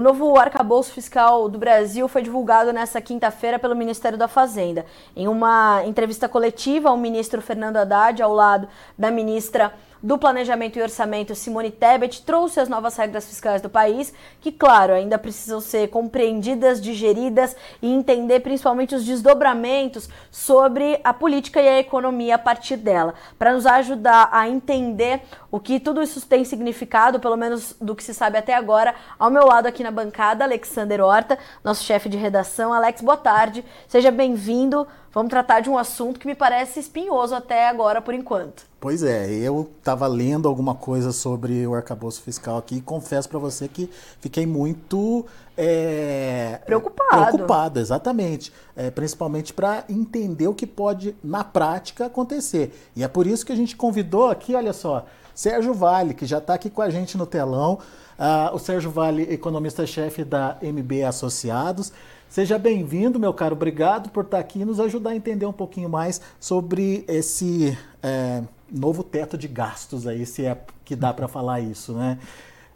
O novo arcabouço fiscal do Brasil foi divulgado nesta quinta-feira pelo Ministério da Fazenda. Em uma entrevista coletiva, o ministro Fernando Haddad, ao lado da ministra do Planejamento e Orçamento, Simone Tebet, trouxe as novas regras fiscais do país, que, claro, ainda precisam ser compreendidas, digeridas e entender principalmente os desdobramentos sobre a política e a economia a partir dela, para nos ajudar a entender o que tudo isso tem significado, pelo menos do que se sabe até agora. Ao meu lado aqui na bancada, Alexander Horta, nosso chefe de redação. Alex, boa tarde, seja bem-vindo. Vamos tratar de um assunto que me parece espinhoso até agora, por enquanto. Pois é, eu estava lendo alguma coisa sobre o arcabouço fiscal aqui e confesso para você que fiquei muito é, preocupado. Preocupado, exatamente. É, principalmente para entender o que pode, na prática, acontecer. E é por isso que a gente convidou aqui, olha só, Sérgio Vale, que já está aqui com a gente no telão. Uh, o Sérgio Vale, economista-chefe da MB Associados. Seja bem-vindo, meu caro. Obrigado por estar aqui e nos ajudar a entender um pouquinho mais sobre esse é, novo teto de gastos aí, se é que dá para falar isso, né?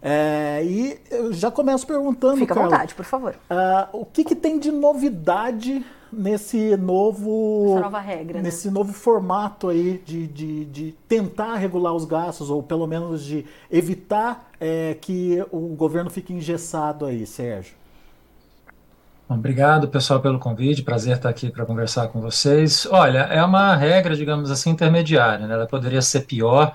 É, e eu já começo perguntando. Fica à vontade, por favor. Uh, o que, que, tem de novidade nesse novo. Essa nova regra. Né? Nesse né? novo formato aí de, de, de, tentar regular os gastos, ou pelo menos de evitar é, que o governo fique engessado aí, Sérgio? Obrigado, pessoal, pelo convite. Prazer estar aqui para conversar com vocês. Olha, é uma regra, digamos assim, intermediária. Né? Ela poderia ser pior,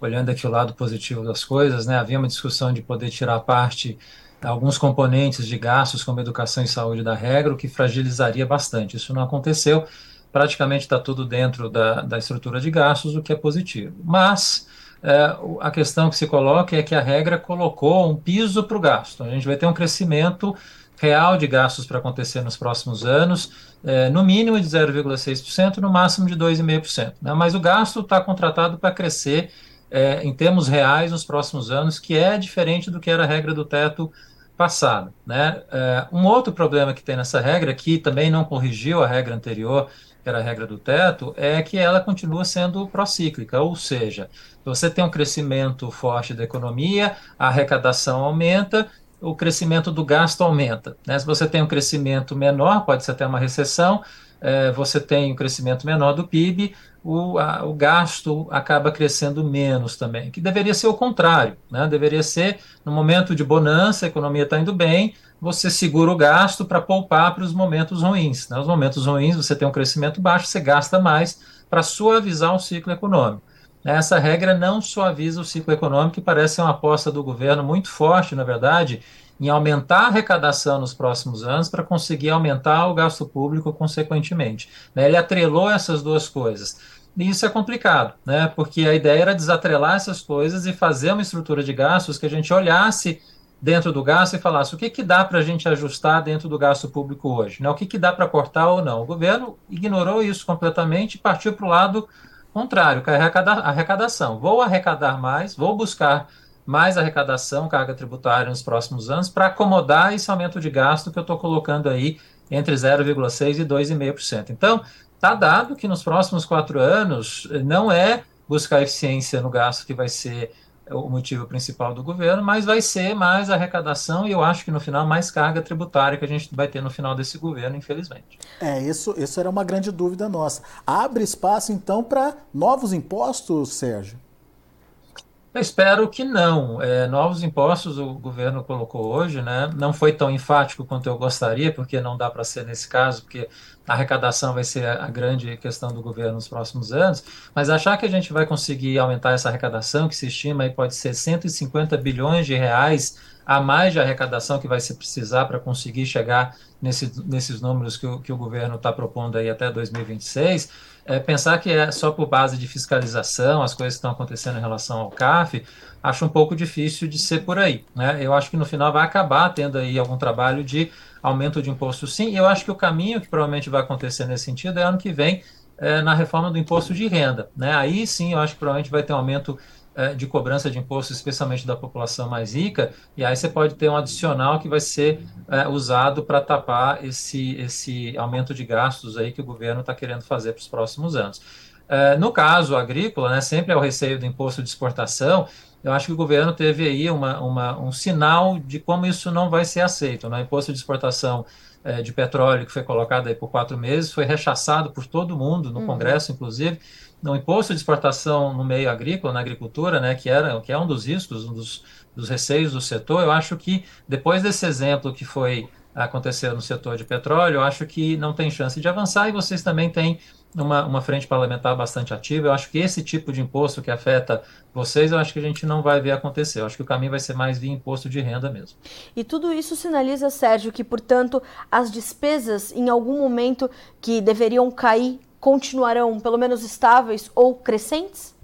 olhando aqui o lado positivo das coisas. Né? Havia uma discussão de poder tirar parte alguns componentes de gastos, como educação e saúde, da regra, o que fragilizaria bastante. Isso não aconteceu. Praticamente está tudo dentro da, da estrutura de gastos, o que é positivo. Mas é, a questão que se coloca é que a regra colocou um piso para o gasto. A gente vai ter um crescimento real de gastos para acontecer nos próximos anos, é, no mínimo de 0,6%, no máximo de 2,5%. Né? Mas o gasto está contratado para crescer é, em termos reais nos próximos anos, que é diferente do que era a regra do teto passado. Né? É, um outro problema que tem nessa regra, que também não corrigiu a regra anterior, que era a regra do teto, é que ela continua sendo procíclica, ou seja, você tem um crescimento forte da economia, a arrecadação aumenta, o crescimento do gasto aumenta. Né? Se você tem um crescimento menor, pode ser até uma recessão, é, você tem um crescimento menor do PIB, o, a, o gasto acaba crescendo menos também, que deveria ser o contrário, né? deveria ser no momento de bonança, a economia está indo bem, você segura o gasto para poupar para os momentos ruins. Né? Os momentos ruins, você tem um crescimento baixo, você gasta mais para suavizar o ciclo econômico. Essa regra não suaviza o ciclo econômico, que parece ser uma aposta do governo muito forte, na verdade, em aumentar a arrecadação nos próximos anos para conseguir aumentar o gasto público consequentemente. Né? Ele atrelou essas duas coisas. E isso é complicado, né? porque a ideia era desatrelar essas coisas e fazer uma estrutura de gastos que a gente olhasse dentro do gasto e falasse o que, que dá para a gente ajustar dentro do gasto público hoje, né? o que, que dá para cortar ou não. O governo ignorou isso completamente e partiu para o lado contrário, que é arrecadação. Vou arrecadar mais, vou buscar mais arrecadação, carga tributária nos próximos anos, para acomodar esse aumento de gasto que eu estou colocando aí entre 0,6% e 2,5%. Então, está dado que nos próximos quatro anos não é buscar eficiência no gasto que vai ser o motivo principal do governo, mas vai ser mais arrecadação e eu acho que no final mais carga tributária que a gente vai ter no final desse governo, infelizmente. É, isso, isso era uma grande dúvida nossa. Abre espaço então para novos impostos, Sérgio? Eu espero que não. É, novos impostos o governo colocou hoje, né? Não foi tão enfático quanto eu gostaria, porque não dá para ser nesse caso, porque a arrecadação vai ser a grande questão do governo nos próximos anos. Mas achar que a gente vai conseguir aumentar essa arrecadação, que se estima aí pode ser 150 bilhões de reais a mais de arrecadação que vai se precisar para conseguir chegar nesse, nesses números que o, que o governo está propondo aí até 2026 é, pensar que é só por base de fiscalização, as coisas que estão acontecendo em relação ao CAF, acho um pouco difícil de ser por aí. Né? Eu acho que no final vai acabar tendo aí algum trabalho de aumento de imposto sim, eu acho que o caminho que provavelmente vai acontecer nesse sentido é ano que vem, é, na reforma do imposto de renda. Né? Aí sim eu acho que provavelmente vai ter um aumento de cobrança de impostos, especialmente da população mais rica, e aí você pode ter um adicional que vai ser é, usado para tapar esse, esse aumento de gastos aí que o governo está querendo fazer para os próximos anos. É, no caso agrícola, né, sempre é o receio do imposto de exportação, eu acho que o governo teve aí uma, uma, um sinal de como isso não vai ser aceito. Né? O imposto de exportação é, de petróleo que foi colocado aí por quatro meses foi rechaçado por todo mundo, no uhum. Congresso, inclusive. O imposto de exportação no meio agrícola, na agricultura, né, que, era, que é um dos riscos, um dos, dos receios do setor, eu acho que depois desse exemplo que foi acontecer no setor de petróleo, eu acho que não tem chance de avançar e vocês também têm uma, uma frente parlamentar bastante ativa. Eu acho que esse tipo de imposto que afeta vocês, eu acho que a gente não vai ver acontecer. Eu acho que o caminho vai ser mais via imposto de renda mesmo. E tudo isso sinaliza, Sérgio, que, portanto, as despesas, em algum momento que deveriam cair, continuarão pelo menos estáveis ou crescentes?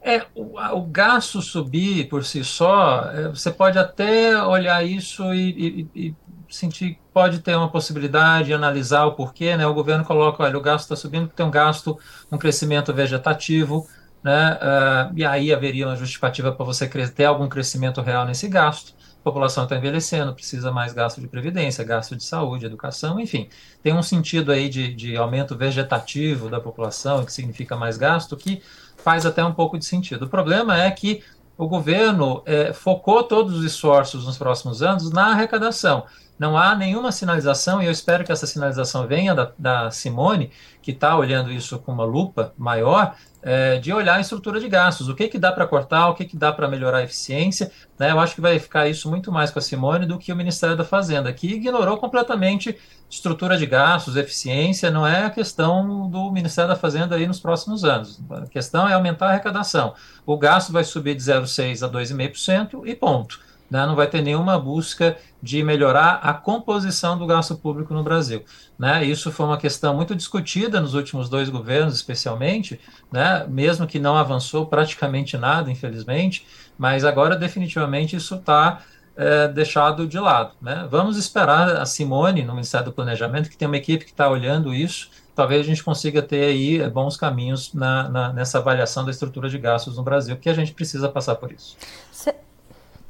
É, o, o, gasto subir por si só, é, você pode até olhar isso e, e, e sentir pode ter uma possibilidade de analisar o porquê, né? O governo coloca, olha, o gasto está subindo porque tem um gasto, um crescimento vegetativo, né? Uh, e aí haveria uma justificativa para você ter algum crescimento real nesse gasto. A população está envelhecendo, precisa mais gasto de previdência, gasto de saúde, educação, enfim. Tem um sentido aí de, de aumento vegetativo da população, que significa mais gasto, que faz até um pouco de sentido. O problema é que o governo é, focou todos os esforços nos próximos anos na arrecadação não há nenhuma sinalização, e eu espero que essa sinalização venha da, da Simone, que está olhando isso com uma lupa maior, é, de olhar a estrutura de gastos, o que, que dá para cortar, o que, que dá para melhorar a eficiência. Né? Eu acho que vai ficar isso muito mais com a Simone do que o Ministério da Fazenda, que ignorou completamente estrutura de gastos, eficiência, não é a questão do Ministério da Fazenda aí nos próximos anos. A questão é aumentar a arrecadação. O gasto vai subir de 0,6% a 2,5% e ponto né, não vai ter nenhuma busca de melhorar a composição do gasto público no Brasil. Né? Isso foi uma questão muito discutida nos últimos dois governos, especialmente, né? mesmo que não avançou praticamente nada, infelizmente, mas agora definitivamente isso está é, deixado de lado. Né? Vamos esperar a Simone, no Ministério do Planejamento, que tem uma equipe que está olhando isso, talvez a gente consiga ter aí bons caminhos na, na, nessa avaliação da estrutura de gastos no Brasil, porque a gente precisa passar por isso.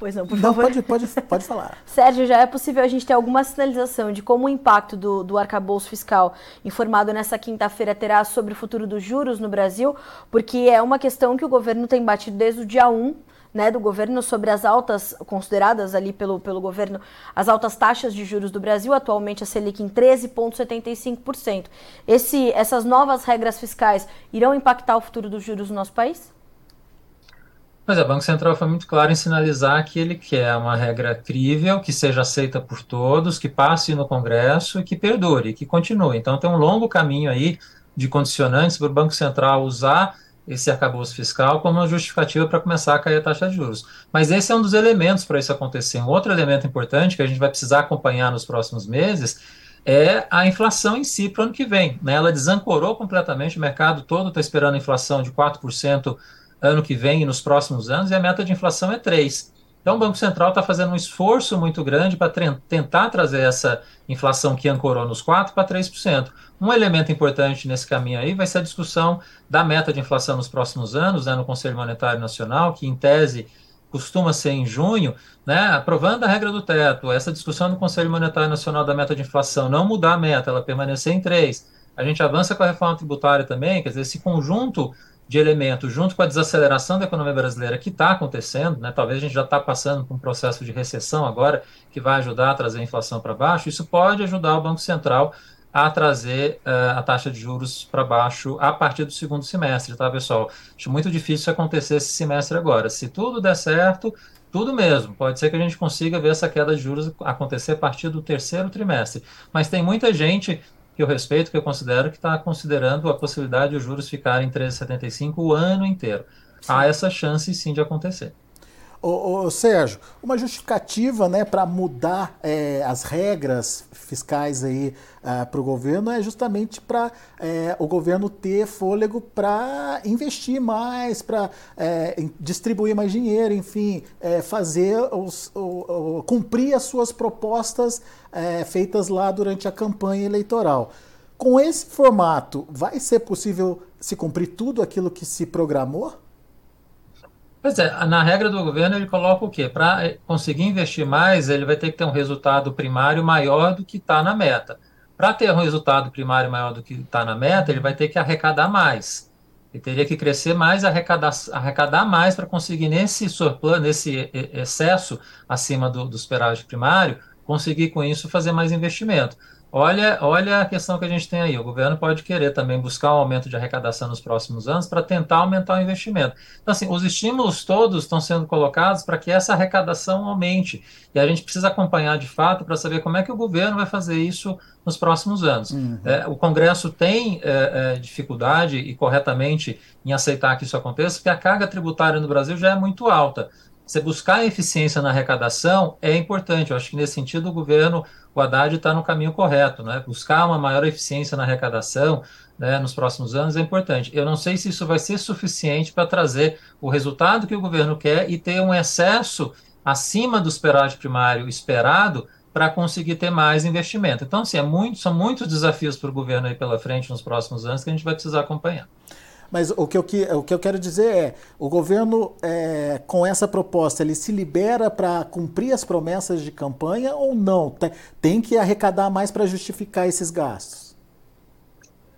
Pois não, por não, favor. Pode, pode, pode falar. Sérgio, já é possível a gente ter alguma sinalização de como o impacto do, do arcabouço fiscal informado nessa quinta-feira terá sobre o futuro dos juros no Brasil? Porque é uma questão que o governo tem batido desde o dia 1 né, do governo sobre as altas, consideradas ali pelo, pelo governo, as altas taxas de juros do Brasil, atualmente a Selic em 13,75%. Esse, essas novas regras fiscais irão impactar o futuro dos juros no nosso país? Mas o Banco Central foi muito claro em sinalizar que ele quer uma regra crível, que seja aceita por todos, que passe no Congresso e que perdure, que continue. Então tem um longo caminho aí de condicionantes para o Banco Central usar esse arcabouço fiscal como uma justificativa para começar a cair a taxa de juros. Mas esse é um dos elementos para isso acontecer. Um outro elemento importante que a gente vai precisar acompanhar nos próximos meses é a inflação em si para o ano que vem. Né? Ela desancorou completamente, o mercado todo está esperando a inflação de 4% ano que vem e nos próximos anos, e a meta de inflação é 3%. Então, o Banco Central está fazendo um esforço muito grande para tentar trazer essa inflação que ancorou nos 4% para 3%. Um elemento importante nesse caminho aí vai ser a discussão da meta de inflação nos próximos anos, né, no Conselho Monetário Nacional, que em tese costuma ser em junho, né, aprovando a regra do teto, essa discussão no Conselho Monetário Nacional da meta de inflação, não mudar a meta, ela permanecer em 3%. A gente avança com a reforma tributária também, quer dizer, esse conjunto de elementos, junto com a desaceleração da economia brasileira que está acontecendo, né, talvez a gente já está passando por um processo de recessão agora, que vai ajudar a trazer a inflação para baixo, isso pode ajudar o Banco Central a trazer uh, a taxa de juros para baixo a partir do segundo semestre, tá, pessoal? Acho muito difícil acontecer esse semestre agora. Se tudo der certo, tudo mesmo. Pode ser que a gente consiga ver essa queda de juros acontecer a partir do terceiro trimestre. Mas tem muita gente que eu respeito, que eu considero que está considerando a possibilidade de os juros ficarem em 13,75 o ano inteiro. Há essa chance sim de acontecer. Ô, ô, Sérgio, uma justificativa né, para mudar é, as regras fiscais aí é, para o governo é justamente para é, o governo ter fôlego para investir mais, para é, distribuir mais dinheiro, enfim, é, fazer os, o, o, cumprir as suas propostas é, feitas lá durante a campanha eleitoral. Com esse formato, vai ser possível se cumprir tudo aquilo que se programou? Pois é, na regra do governo ele coloca o quê? Para conseguir investir mais, ele vai ter que ter um resultado primário maior do que está na meta. para ter um resultado primário maior do que está na meta, ele vai ter que arrecadar mais. Ele teria que crescer mais, arrecadar, arrecadar mais para conseguir, nesse surplus, nesse excesso acima do, do superávit primário, conseguir com isso fazer mais investimento. Olha, olha a questão que a gente tem aí. O governo pode querer também buscar um aumento de arrecadação nos próximos anos para tentar aumentar o investimento. Então, assim, os estímulos todos estão sendo colocados para que essa arrecadação aumente. E a gente precisa acompanhar de fato para saber como é que o governo vai fazer isso nos próximos anos. Uhum. É, o Congresso tem é, é, dificuldade, e corretamente, em aceitar que isso aconteça, porque a carga tributária no Brasil já é muito alta. Você buscar eficiência na arrecadação é importante. Eu acho que nesse sentido o governo, o Haddad está no caminho correto, né? Buscar uma maior eficiência na arrecadação né, nos próximos anos é importante. Eu não sei se isso vai ser suficiente para trazer o resultado que o governo quer e ter um excesso acima do superávit primário esperado para conseguir ter mais investimento. Então, assim, é muito, são muitos desafios para o governo aí pela frente nos próximos anos que a gente vai precisar acompanhar. Mas o que eu, o que eu quero dizer é, o governo, é, com essa proposta, ele se libera para cumprir as promessas de campanha ou não? Tem, tem que arrecadar mais para justificar esses gastos?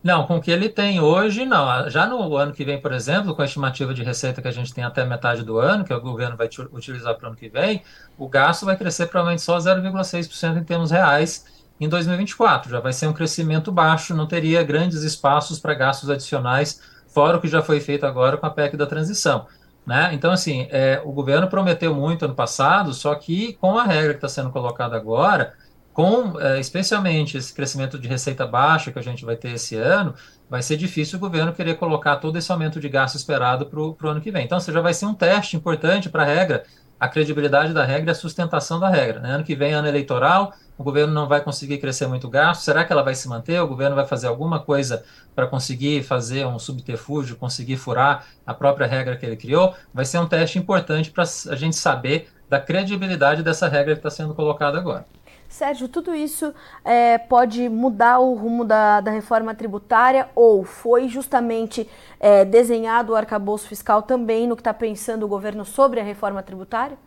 Não, com o que ele tem hoje, não. Já no ano que vem, por exemplo, com a estimativa de receita que a gente tem até metade do ano, que o governo vai utilizar para o ano que vem, o gasto vai crescer provavelmente só 0,6% em termos reais em 2024. Já vai ser um crescimento baixo, não teria grandes espaços para gastos adicionais fora o que já foi feito agora com a PEC da transição. Né? Então, assim, é, o governo prometeu muito ano passado, só que com a regra que está sendo colocada agora, com é, especialmente esse crescimento de receita baixa que a gente vai ter esse ano, vai ser difícil o governo querer colocar todo esse aumento de gasto esperado para o ano que vem. Então, você já vai ser um teste importante para a regra, a credibilidade da regra e a sustentação da regra. Né? Ano que vem, ano eleitoral, o governo não vai conseguir crescer muito gasto. Será que ela vai se manter? O governo vai fazer alguma coisa para conseguir fazer um subterfúgio, conseguir furar a própria regra que ele criou? Vai ser um teste importante para a gente saber da credibilidade dessa regra que está sendo colocada agora. Sérgio, tudo isso é, pode mudar o rumo da, da, reforma tributária ou foi justamente é, desenhado o arcabouço fiscal também no que está pensando o governo sobre a reforma tributária?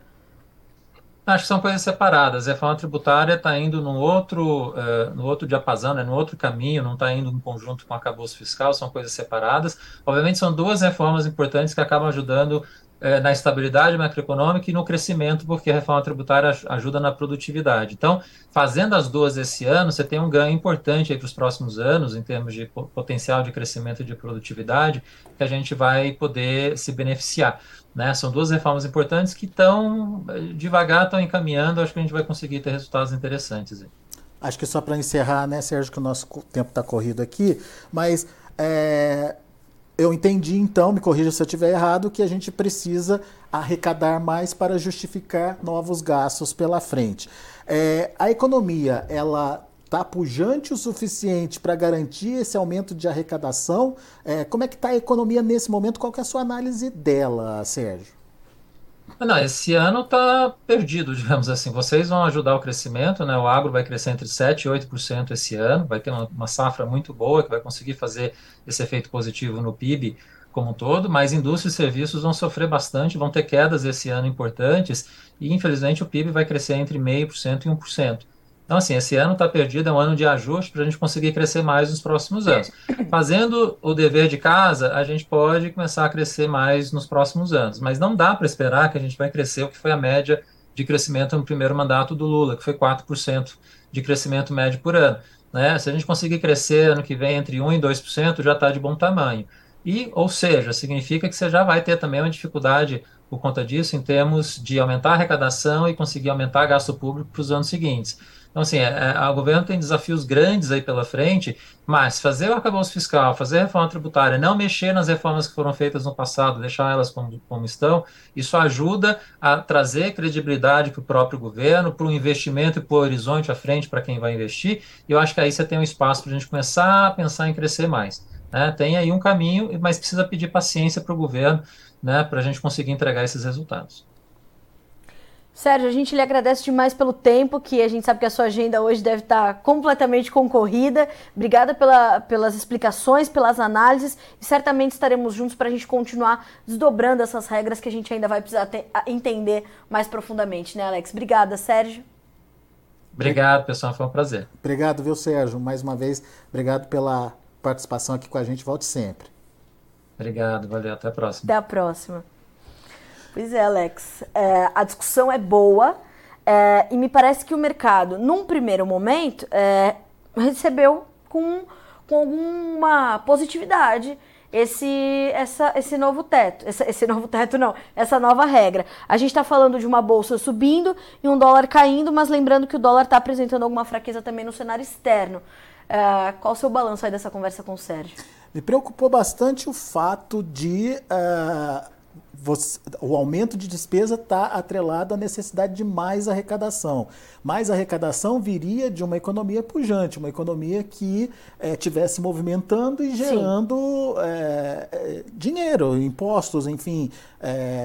Acho que são coisas separadas. A reforma tributária está indo num outro, uh, no outro diapasão, né, no outro caminho, não está indo em conjunto com o acabouço fiscal, são coisas separadas. Obviamente, são duas reformas importantes que acabam ajudando uh, na estabilidade macroeconômica e no crescimento, porque a reforma tributária ajuda na produtividade. Então, fazendo as duas esse ano, você tem um ganho importante para os próximos anos, em termos de potencial de crescimento de produtividade, que a gente vai poder se beneficiar. Né? São duas reformas importantes que estão devagar, estão encaminhando. Acho que a gente vai conseguir ter resultados interessantes. Acho que só para encerrar, né, Sérgio, que o nosso tempo está corrido aqui, mas é, eu entendi então, me corrija se eu estiver errado, que a gente precisa arrecadar mais para justificar novos gastos pela frente. É, a economia, ela está pujante o suficiente para garantir esse aumento de arrecadação? É, como é que está a economia nesse momento? Qual é a sua análise dela, Sérgio? Não, esse ano está perdido, digamos assim. Vocês vão ajudar o crescimento, né? O agro vai crescer entre 7% e 8% esse ano, vai ter uma, uma safra muito boa que vai conseguir fazer esse efeito positivo no PIB como um todo, mas indústria e serviços vão sofrer bastante, vão ter quedas esse ano importantes, e infelizmente o PIB vai crescer entre 0,5% e 1%. Então, assim, esse ano está perdido, é um ano de ajuste para a gente conseguir crescer mais nos próximos anos. Fazendo o dever de casa, a gente pode começar a crescer mais nos próximos anos, mas não dá para esperar que a gente vai crescer o que foi a média de crescimento no primeiro mandato do Lula, que foi 4% de crescimento médio por ano. Né? Se a gente conseguir crescer ano que vem entre 1% e 2%, já está de bom tamanho. E, ou seja, significa que você já vai ter também uma dificuldade por conta disso em termos de aumentar a arrecadação e conseguir aumentar gasto público para os anos seguintes. Então, assim, é, é, o governo tem desafios grandes aí pela frente, mas fazer o arcabouço fiscal, fazer a reforma tributária, não mexer nas reformas que foram feitas no passado, deixar elas como, como estão, isso ajuda a trazer credibilidade para o próprio governo, para o investimento e para o horizonte à frente para quem vai investir, e eu acho que aí você tem um espaço para a gente começar a pensar em crescer mais. Né? Tem aí um caminho, mas precisa pedir paciência para o governo né, para a gente conseguir entregar esses resultados. Sérgio, a gente lhe agradece demais pelo tempo, que a gente sabe que a sua agenda hoje deve estar completamente concorrida. Obrigada pela, pelas explicações, pelas análises e certamente estaremos juntos para a gente continuar desdobrando essas regras que a gente ainda vai precisar ter, entender mais profundamente, né, Alex? Obrigada, Sérgio. Obrigado, pessoal, foi um prazer. Obrigado, viu, Sérgio? Mais uma vez, obrigado pela participação aqui com a gente. Volte sempre. Obrigado, valeu, até a próxima. Até a próxima. Pois é, Alex. É, a discussão é boa é, e me parece que o mercado, num primeiro momento, é, recebeu com, com alguma positividade esse, essa, esse novo teto. Esse, esse novo teto não, essa nova regra. A gente está falando de uma bolsa subindo e um dólar caindo, mas lembrando que o dólar está apresentando alguma fraqueza também no cenário externo. Uh, qual o seu balanço aí dessa conversa com o Sérgio? Me preocupou bastante o fato de uh, você, o aumento de despesa está atrelado à necessidade de mais arrecadação. Mais arrecadação viria de uma economia pujante, uma economia que estivesse eh, movimentando e gerando é, dinheiro, impostos, enfim,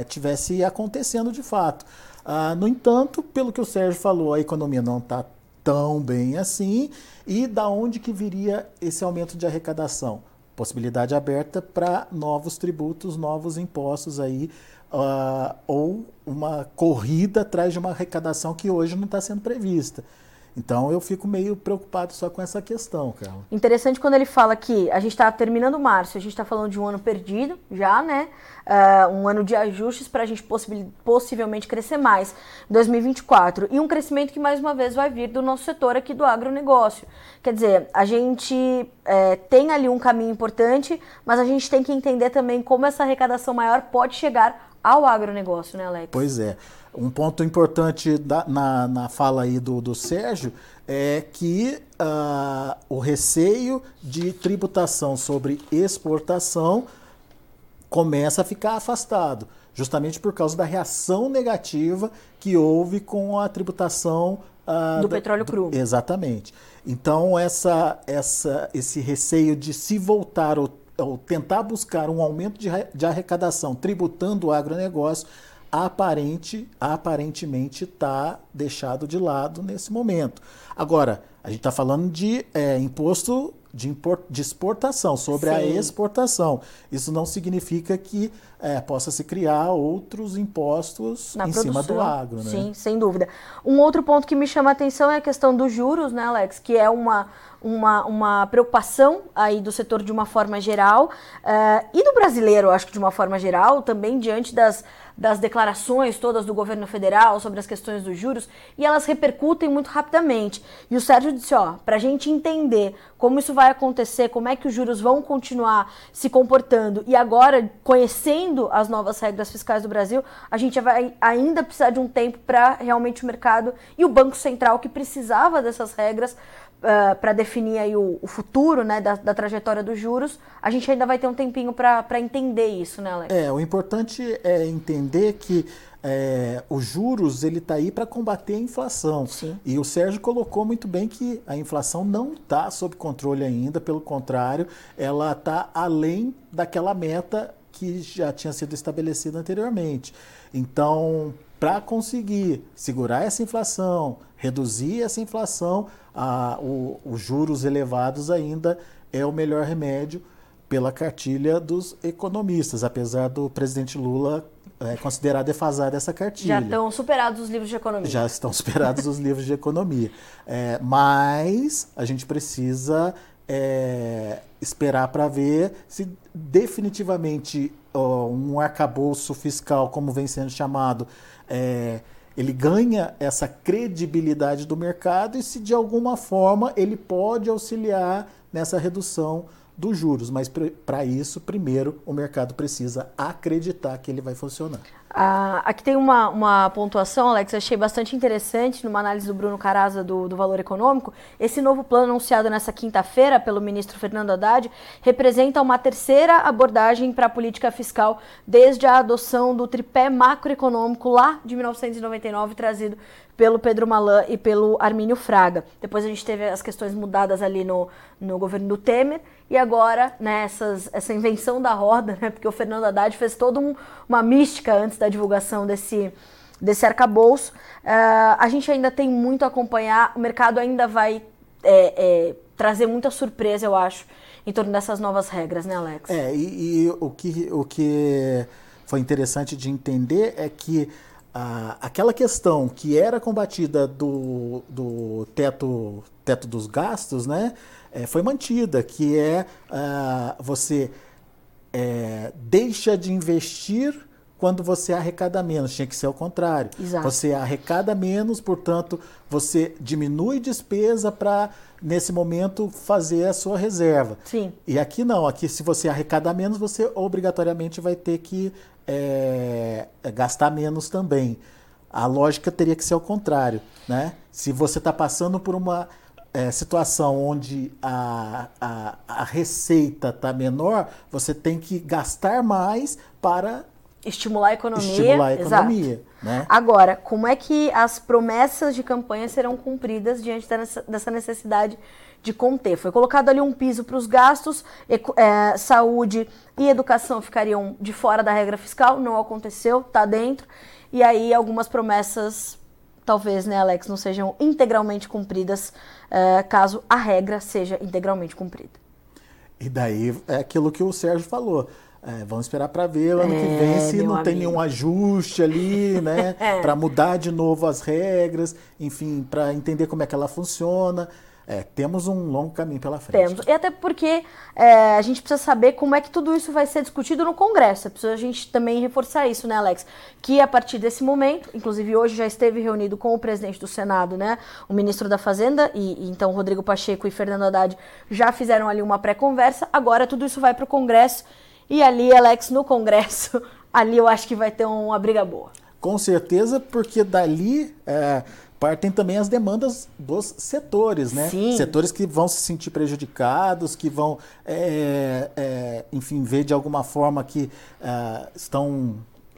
estivesse acontecendo de fato. Ah, no entanto, pelo que o Sérgio falou, a economia não está tão bem assim. E da onde que viria esse aumento de arrecadação? Possibilidade aberta para novos tributos, novos impostos aí, uh, ou uma corrida atrás de uma arrecadação que hoje não está sendo prevista. Então eu fico meio preocupado só com essa questão, Carla. Interessante quando ele fala que a gente está terminando março, a gente está falando de um ano perdido já, né? Uh, um ano de ajustes para a gente possivelmente crescer mais em 2024. E um crescimento que mais uma vez vai vir do nosso setor aqui do agronegócio. Quer dizer, a gente é, tem ali um caminho importante, mas a gente tem que entender também como essa arrecadação maior pode chegar ao agronegócio, né, Alex? Pois é. Um ponto importante da, na, na fala aí do, do Sérgio é que uh, o receio de tributação sobre exportação começa a ficar afastado, justamente por causa da reação negativa que houve com a tributação uh, do da, petróleo cru. Do, exatamente. Então essa, essa, esse receio de se voltar ou, ou tentar buscar um aumento de, de arrecadação tributando o agronegócio aparente, aparentemente está deixado de lado nesse momento. Agora, a gente está falando de é, imposto de, import, de exportação, sobre Sim. a exportação. Isso não significa que é, possa se criar outros impostos Na em produção. cima do agro. Né? Sim, sem dúvida. Um outro ponto que me chama a atenção é a questão dos juros, né, Alex? Que é uma, uma, uma preocupação aí do setor de uma forma geral uh, e do brasileiro, acho que de uma forma geral, também diante das das declarações todas do governo federal sobre as questões dos juros e elas repercutem muito rapidamente. E o Sérgio disse: ó, para a gente entender como isso vai acontecer, como é que os juros vão continuar se comportando e agora conhecendo as novas regras fiscais do Brasil, a gente vai ainda precisar de um tempo para realmente o mercado e o Banco Central que precisava dessas regras uh, ah, para definir aí o, o futuro né, da, da, trajetória dos juros, a gente ainda vai ter um tempinho para entender isso, né, Alex? É, o importante é entender que é, os juros ele está aí para combater a inflação. Sim. E o Sérgio colocou muito bem que a inflação não está sob controle ainda, pelo contrário, ela está além daquela meta que já tinha sido estabelecida anteriormente. Então, para conseguir segurar essa inflação, reduzir essa inflação, a, o, os juros elevados ainda é o melhor remédio pela cartilha dos economistas, apesar do presidente Lula é, considerar defasada essa cartilha. Já estão superados os livros de economia. Já estão superados os livros de economia. É, mas a gente precisa é, esperar para ver se definitivamente ó, um arcabouço fiscal, como vem sendo chamado, é, ele ganha essa credibilidade do mercado e se de alguma forma ele pode auxiliar nessa redução dos juros, mas para isso, primeiro, o mercado precisa acreditar que ele vai funcionar. Ah, aqui tem uma, uma pontuação, Alex, achei bastante interessante numa análise do Bruno Caraza do, do Valor Econômico. Esse novo plano anunciado nessa quinta-feira pelo ministro Fernando Haddad representa uma terceira abordagem para a política fiscal desde a adoção do tripé macroeconômico lá de 1999, trazido pelo Pedro Malan e pelo Armínio Fraga. Depois a gente teve as questões mudadas ali no, no governo do Temer e agora né, essas, essa invenção da roda, né, porque o Fernando Haddad fez toda um, uma mística antes da divulgação desse, desse arcabouço. Uh, a gente ainda tem muito a acompanhar, o mercado ainda vai é, é, trazer muita surpresa, eu acho, em torno dessas novas regras, né, Alex? É, e, e o, que, o que foi interessante de entender é que a, aquela questão que era combatida do, do teto, teto dos gastos, né, é, foi mantida, que é uh, você é, deixa de investir quando você arrecada menos. Tinha que ser o contrário. Exato. Você arrecada menos, portanto, você diminui despesa para, nesse momento, fazer a sua reserva. Sim. E aqui não. Aqui, se você arrecada menos, você obrigatoriamente vai ter que é, gastar menos também. A lógica teria que ser o contrário. Né? Se você está passando por uma é, situação onde a, a, a receita está menor, você tem que gastar mais para estimular a economia. Estimular a economia. Né? Agora, como é que as promessas de campanha serão cumpridas diante dessa necessidade de conter? Foi colocado ali um piso para os gastos, é, saúde e educação ficariam de fora da regra fiscal, não aconteceu, está dentro. E aí algumas promessas talvez, né, Alex, não sejam integralmente cumpridas uh, caso a regra seja integralmente cumprida. E daí é aquilo que o Sérgio falou. É, vamos esperar para ver ano é, que vem se não amigo. tem nenhum ajuste ali, né? é. Para mudar de novo as regras, enfim, para entender como é que ela funciona. É, temos um longo caminho pela frente. Temos. E até porque é, a gente precisa saber como é que tudo isso vai ser discutido no Congresso. É preciso a gente também reforçar isso, né, Alex? Que a partir desse momento, inclusive hoje já esteve reunido com o presidente do Senado, né, o ministro da Fazenda, e, e então Rodrigo Pacheco e Fernando Haddad já fizeram ali uma pré-conversa. Agora tudo isso vai para o Congresso. E ali, Alex, no Congresso, ali eu acho que vai ter uma briga boa. Com certeza, porque dali. É partem também as demandas dos setores, né? Sim. Setores que vão se sentir prejudicados, que vão, é, é, enfim, ver de alguma forma que é, estão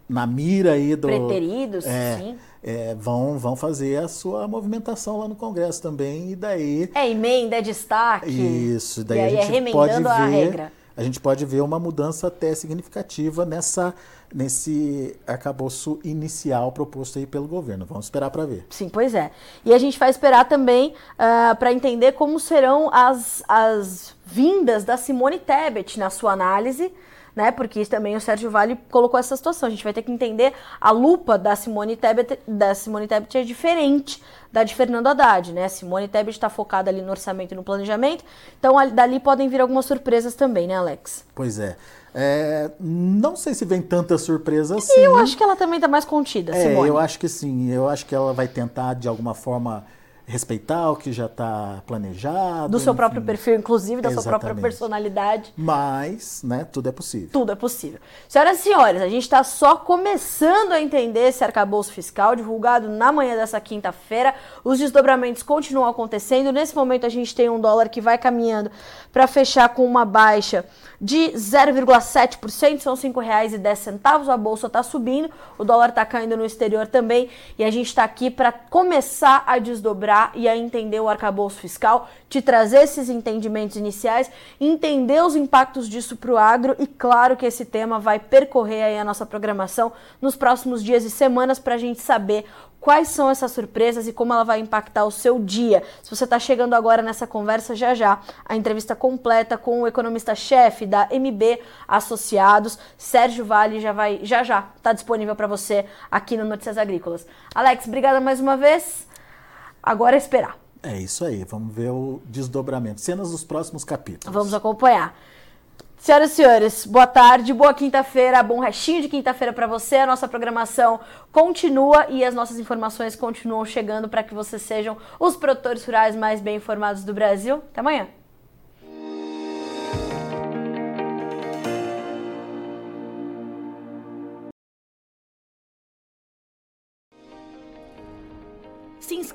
na mira aí do... Preteridos, é, sim. É, vão, vão fazer a sua movimentação lá no Congresso também, e daí... É emenda, é destaque. Isso, daí e a gente pode ver... A regra a gente pode ver uma mudança até significativa nessa, nesse arcabouço inicial proposto aí pelo governo. Vamos esperar para ver. Sim, pois é. E a gente vai esperar também uh, ah, para entender como serão as, as vindas da Simone Tebet na sua análise né? Porque também o Sérgio Vale colocou essa situação. A gente vai ter que entender a lupa da Simone Tebet, da Simone Tebet é diferente da de Fernando Haddad, né? A Simone Tebet está focada ali no orçamento e no planejamento. Então dali podem vir algumas surpresas também, né, Alex? Pois é. É, não sei se vem tanta surpresa assim. Eu acho que ela também está mais contida, é, Simone. Eu acho que sim. Eu acho que ela vai tentar, de alguma forma, respeitar o que já está planejado. Do seu enfim. próprio perfil, inclusive, da Exatamente. sua própria personalidade. Mas, né, tudo é possível. Tudo é possível. Senhoras e senhores, a gente está só começando a entender esse arcabouço fiscal, divulgado na manhã dessa quinta-feira. Os desdobramentos continuam acontecendo. Nesse momento, a gente tem um dólar que vai caminhando para fechar com uma baixa de 0,7%, são R$ 5,10. A bolsa está subindo, o dólar está caindo no exterior também. E a gente está aqui para começar a desdobrar e a entender o arcabouço fiscal, te trazer esses entendimentos iniciais, entender os impactos disso para o agro. E claro que esse tema vai percorrer aí a nossa programação nos próximos dias e semanas para a gente saber quais são essas surpresas e como ela vai impactar o seu dia. Se você está chegando agora nessa conversa, já já, a entrevista completa com o economista-chefe da MB Associados, Sérgio Vale, já vai, já já, está disponível para você aqui no Notícias Agrícolas. Alex, obrigada mais uma vez. Agora é esperar. É isso aí, vamos ver o desdobramento, cenas dos próximos capítulos. Vamos acompanhar. Senhoras e senhores, boa tarde, boa quinta-feira, bom restinho de quinta-feira para você. A nossa programação continua e as nossas informações continuam chegando para que vocês sejam os produtores rurais mais bem informados do Brasil. Até amanhã.